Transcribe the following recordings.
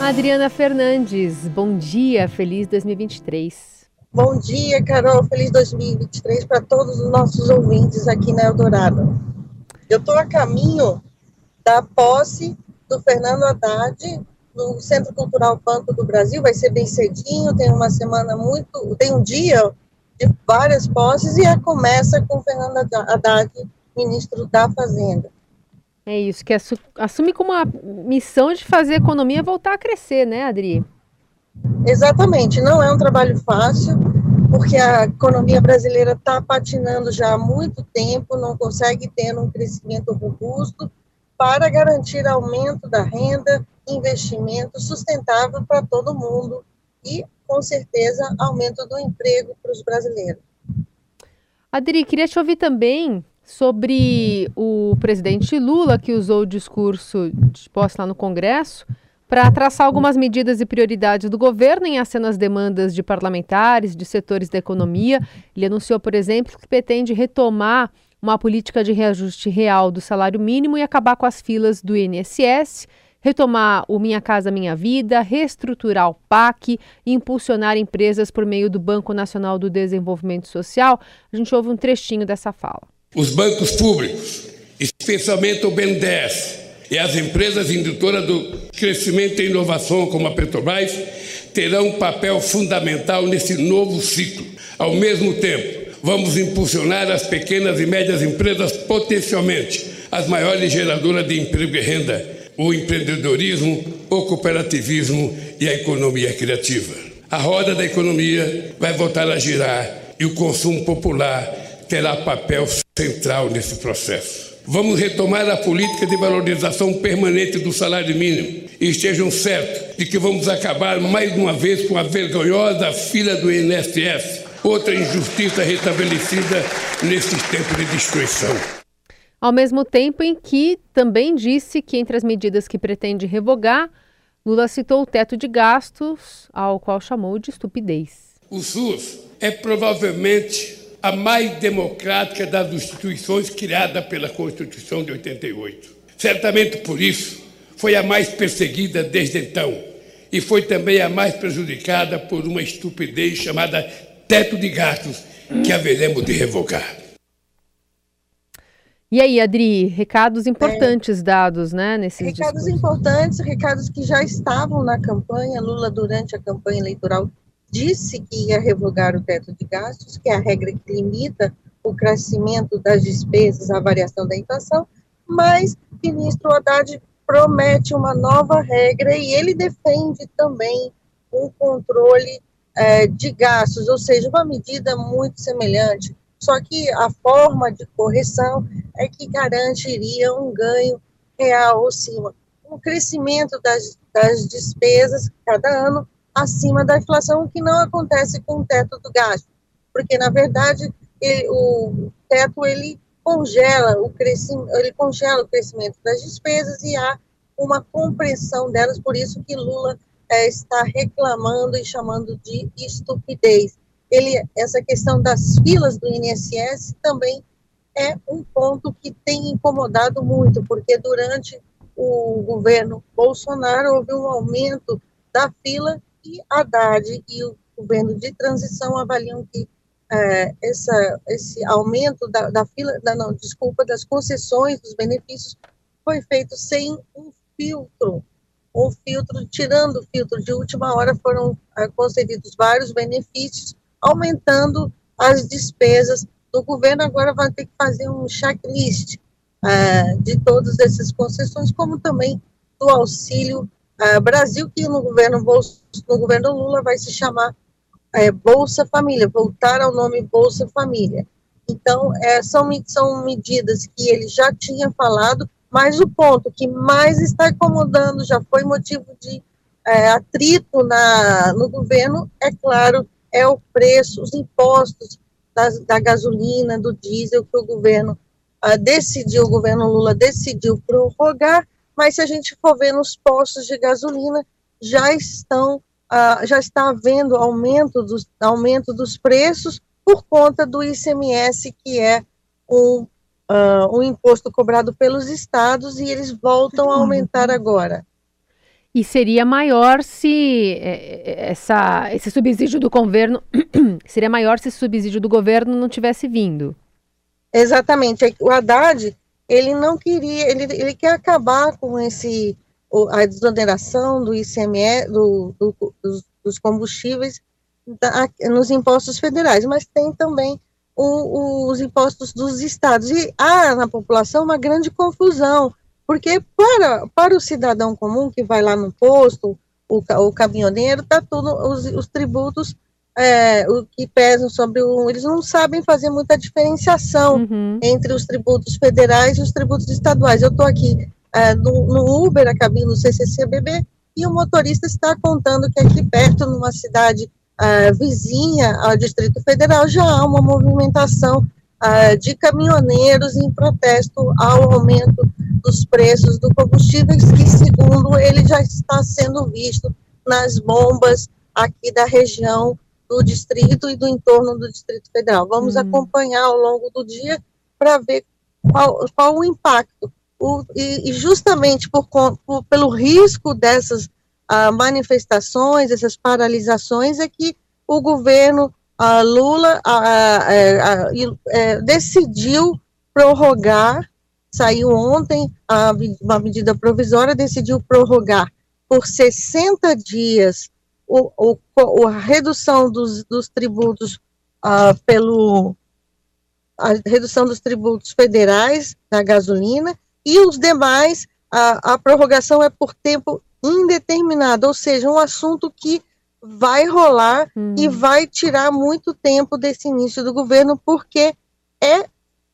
Adriana Fernandes, bom dia, feliz 2023. Bom dia, Carol, feliz 2023 para todos os nossos ouvintes aqui na Eldorado. Eu estou a caminho da posse do Fernando Haddad no Centro Cultural Banco do Brasil, vai ser bem cedinho, tem uma semana muito, tem um dia de várias posses e começa com Fernando Haddad, ministro da Fazenda. É isso, que assume como uma missão de fazer a economia voltar a crescer, né, Adri? Exatamente, não é um trabalho fácil, porque a economia brasileira está patinando já há muito tempo, não consegue ter um crescimento robusto para garantir aumento da renda, investimento sustentável para todo mundo e, com certeza, aumento do emprego para os brasileiros. Adri, queria te ouvir também sobre o presidente Lula, que usou o discurso de posse lá no Congresso para traçar algumas medidas e prioridades do governo em aceno às demandas de parlamentares, de setores da economia. Ele anunciou, por exemplo, que pretende retomar uma política de reajuste real do salário mínimo e acabar com as filas do INSS, retomar o Minha Casa Minha Vida, reestruturar o PAC impulsionar empresas por meio do Banco Nacional do Desenvolvimento Social. A gente ouve um trechinho dessa fala. Os bancos públicos, especialmente o BNDES e as empresas indutoras do crescimento e inovação, como a Petrobras, terão um papel fundamental nesse novo ciclo. Ao mesmo tempo, vamos impulsionar as pequenas e médias empresas, potencialmente as maiores geradoras de emprego e renda, o empreendedorismo, o cooperativismo e a economia criativa. A roda da economia vai voltar a girar e o consumo popular terá papel central nesse processo. Vamos retomar a política de valorização permanente do salário mínimo e estejam certos de que vamos acabar mais uma vez com a vergonhosa fila do INSS, outra injustiça restabelecida nesses tempos de destruição. Ao mesmo tempo em que também disse que entre as medidas que pretende revogar, Lula citou o teto de gastos, ao qual chamou de estupidez. O SUS é provavelmente a mais democrática das instituições criada pela Constituição de 88. Certamente por isso, foi a mais perseguida desde então e foi também a mais prejudicada por uma estupidez chamada teto de gastos que haveremos de revogar. E aí, Adri, recados importantes é, dados, né, nesses Recados discursos. importantes, recados que já estavam na campanha, Lula durante a campanha eleitoral disse que ia revogar o teto de gastos, que é a regra que limita o crescimento das despesas, a variação da inflação, mas o ministro Haddad promete uma nova regra e ele defende também um controle é, de gastos, ou seja, uma medida muito semelhante, só que a forma de correção é que garantiria um ganho real, ou sim, um crescimento das, das despesas cada ano acima da inflação, o que não acontece com o teto do gasto, porque na verdade ele, o teto ele congela o crescimento, ele congela o crescimento das despesas e há uma compreensão delas, por isso que Lula é, está reclamando e chamando de estupidez. Ele, essa questão das filas do INSS também é um ponto que tem incomodado muito, porque durante o governo Bolsonaro houve um aumento da fila e Haddad e o governo de transição avaliam que é, essa, esse aumento da, da fila, da, não, desculpa, das concessões, dos benefícios, foi feito sem um filtro, um filtro, tirando o filtro de última hora, foram é, concedidos vários benefícios, aumentando as despesas. Do governo, agora vai ter que fazer um checklist é, de todas essas concessões, como também do auxílio uh, Brasil, que no governo, no governo Lula vai se chamar é, Bolsa Família, voltar ao nome Bolsa Família. Então, é, são, são medidas que ele já tinha falado, mas o ponto que mais está incomodando, já foi motivo de é, atrito na, no governo, é claro, é o preço, os impostos das, da gasolina, do diesel, que o governo uh, decidiu, o governo Lula decidiu prorrogar, mas se a gente for ver nos postos de gasolina, já estão, uh, já está havendo aumento dos, aumento dos preços por conta do ICMS, que é um, uh, um imposto cobrado pelos estados, e eles voltam a aumentar agora. E seria maior se é, é, essa, esse subsídio do governo seria maior se esse subsídio do governo não tivesse vindo. Exatamente. O Haddad ele não queria, ele, ele quer acabar com esse a desoneração do ICMS, do, do, dos, combustíveis da, nos impostos federais, mas tem também o, os impostos dos estados. E há na população uma grande confusão, porque para, para o cidadão comum que vai lá no posto, o, o caminhoneiro, tá tudo, os, os tributos é, o que pesam sobre o. Eles não sabem fazer muita diferenciação uhum. entre os tributos federais e os tributos estaduais. Eu estou aqui é, no, no, Uber, a cabine do CCCBB, e o motorista está contando que aqui perto, numa cidade é, vizinha ao Distrito Federal, já há uma movimentação uh, de caminhoneiros em protesto ao aumento dos preços do combustível, que, segundo ele, já está sendo visto nas bombas aqui da região do distrito e do entorno do Distrito Federal. Vamos hum. acompanhar ao longo do dia para ver qual, qual o impacto. O, e, e, justamente por, por, pelo risco dessas uh, manifestações, essas paralisações, é que o governo a Lula a, a, a, decidiu prorrogar, saiu ontem uma medida provisória, decidiu prorrogar por 60 dias o, o, a redução dos, dos tributos uh, pelo a redução dos tributos federais da gasolina e os demais a, a prorrogação é por tempo indeterminado, ou seja, um assunto que vai rolar hum. e vai tirar muito tempo desse início do governo, porque é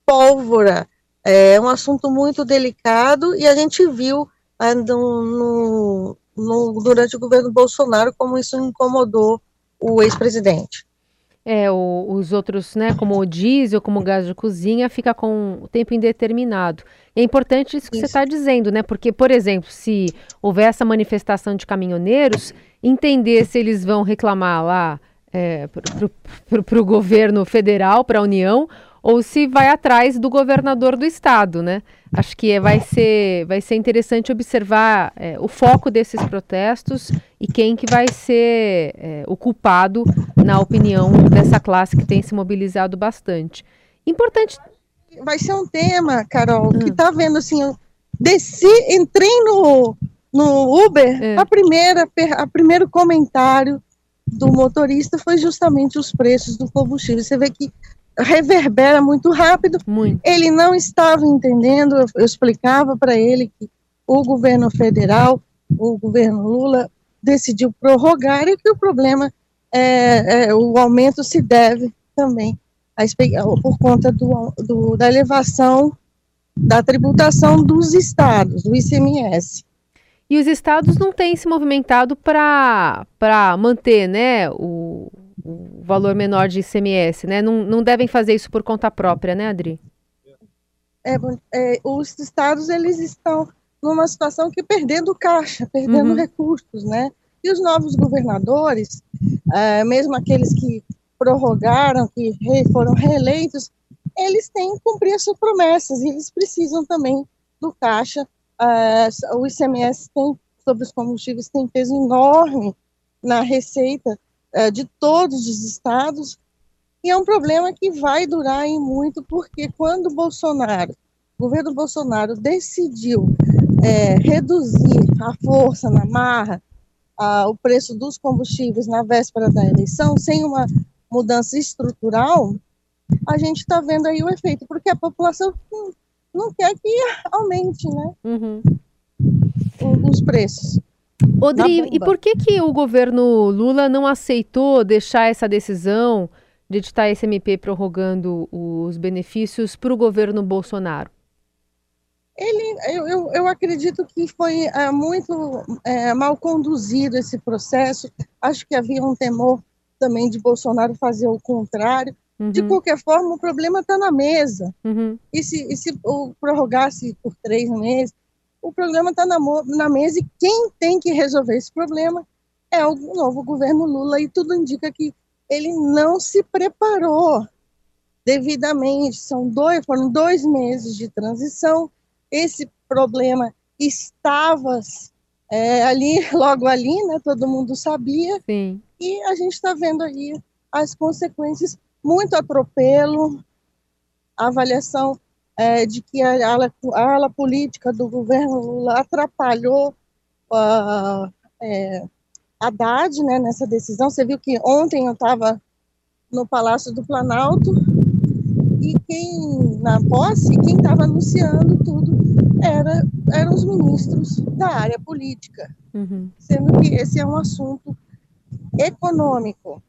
pólvora, é um assunto muito delicado e a gente viu ah, no, no, no, durante o governo Bolsonaro como isso incomodou o ex-presidente. É, o, os outros, né, como o diesel, como o gás de cozinha, fica com o tempo indeterminado. E é importante isso que isso. você está dizendo, né? Porque, por exemplo, se houver essa manifestação de caminhoneiros, entender se eles vão reclamar lá é, para o governo federal, para a União, ou se vai atrás do governador do estado, né? Acho que é, vai, ser, vai ser interessante observar é, o foco desses protestos e quem que vai ser é, o culpado, na opinião dessa classe que tem se mobilizado bastante. Importante. Vai ser um tema, Carol, hum. que está vendo assim, desci, entrei no, no Uber, é. a primeira, a primeiro comentário do motorista foi justamente os preços do combustível. Você vê que reverbera muito rápido. Muito. Ele não estava entendendo, eu, explicava para ele que o governo federal, o governo Lula, decidiu prorrogar e que o problema, é, é o aumento se deve também a, por conta do, do, da elevação da tributação dos estados, do ICMS. E os estados não têm se movimentado para manter né, o valor menor de ICMS, né? Não, não devem fazer isso por conta própria, né, Adri? É, é, os estados eles estão numa situação que perdendo caixa, perdendo uhum. recursos, né? E os novos governadores, é, mesmo aqueles que prorrogaram, que re, foram reeleitos, eles têm que cumprir as suas promessas e eles precisam também do caixa. É, o ICMS tem, sobre os combustíveis tem peso enorme na receita é, de todos os estados, e é um problema que vai durar em muito, porque quando o Bolsonaro, o governo Bolsonaro decidiu é, reduzir a força na marra, a, o preço dos combustíveis na véspera da eleição, sem uma mudança estrutural, a gente está vendo aí o efeito, porque a população não, quer que aumente, né? Uhum. os preços. Odri, e por que, que o governo Lula não aceitou deixar essa decisão de editar esse MP prorrogando os benefícios para o governo Bolsonaro? Ele, eu, eu, eu acredito que foi é, muito é, mal conduzido esse processo. Acho que havia um temor também de Bolsonaro fazer o contrário. Uhum. De qualquer forma, o problema está na mesa. Uhum. E se, e se prorrogasse por três meses, o problema está na, na mesa e quem tem que resolver esse problema é o novo governo Lula e tudo indica que ele não se preparou devidamente. São dois, foram dois meses de transição. Esse problema estava é, ali, logo ali, né? Todo mundo sabia. Sim. E a gente está vendo aí as consequências, muito atropelo, a avaliação é, de que a ala, a ala, política do governo Lula atrapalhou a, é, Haddad né, nessa decisão. Você viu que ontem eu estava no Palácio do Planalto e quem, na posse, quem estava anunciando tudo era, eram os ministros da área política, uhum. sendo que esse é um assunto econômico.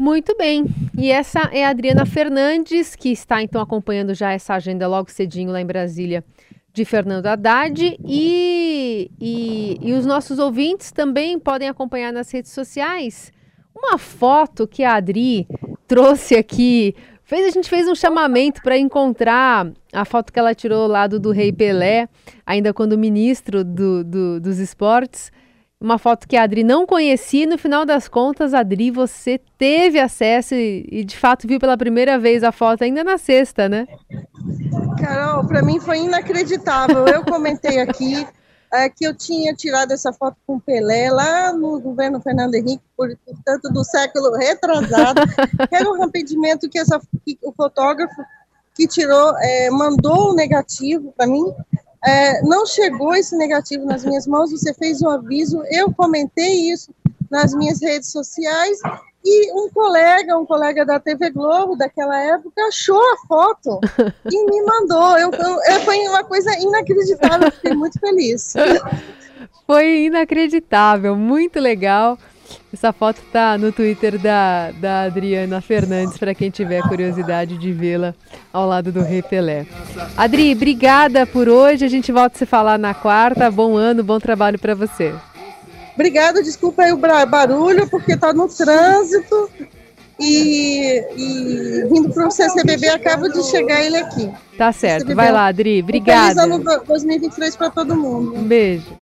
Muito bem. E essa é a Adriana Fernandes, que está então acompanhando já essa agenda logo cedinho lá em Brasília de Fernando Haddad. E, e, e os nossos ouvintes também podem acompanhar nas redes sociais uma foto que a Adri trouxe aqui. Fez, a gente fez um chamamento para encontrar a foto que ela tirou lá do, do Rei Pelé, ainda quando ministro do, do, dos esportes uma foto que a Adri não conhecia. No final das contas, Adri, você teve acesso e, e, de fato viu pela primeira vez a foto ainda na sexta, né? Carol, para mim foi inacreditável. Eu comentei aqui é, que eu tinha tirado essa foto com Pelé lá no governo Fernando Henrique, portanto do século retrasado. Era um arrependimento que, essa, que o fotógrafo que tirou é, mandou o negativo para mim é, não chegou esse negativo nas minhas mãos, você fez um aviso, eu comentei isso nas minhas redes sociais e um colega, um colega da TV Globo daquela época, achou a foto e me mandou. Eu, eu, foi uma coisa inacreditável, fiquei muito feliz. Foi inacreditável, muito legal. Essa foto tá no Twitter da, da Adriana Fernandes, para quem tiver curiosidade de vê-la ao lado do Rei Pelé. Adri, obrigada por hoje. A gente volta a se falar na quarta. Bom ano, bom trabalho para você. Obrigada, desculpa aí o barulho, porque tá no trânsito e, e vindo para o CCBB, acabo de chegar ele aqui. Tá certo, vai lá, Adri. Obrigada. Feliz ano 2023 para todo mundo. Um beijo.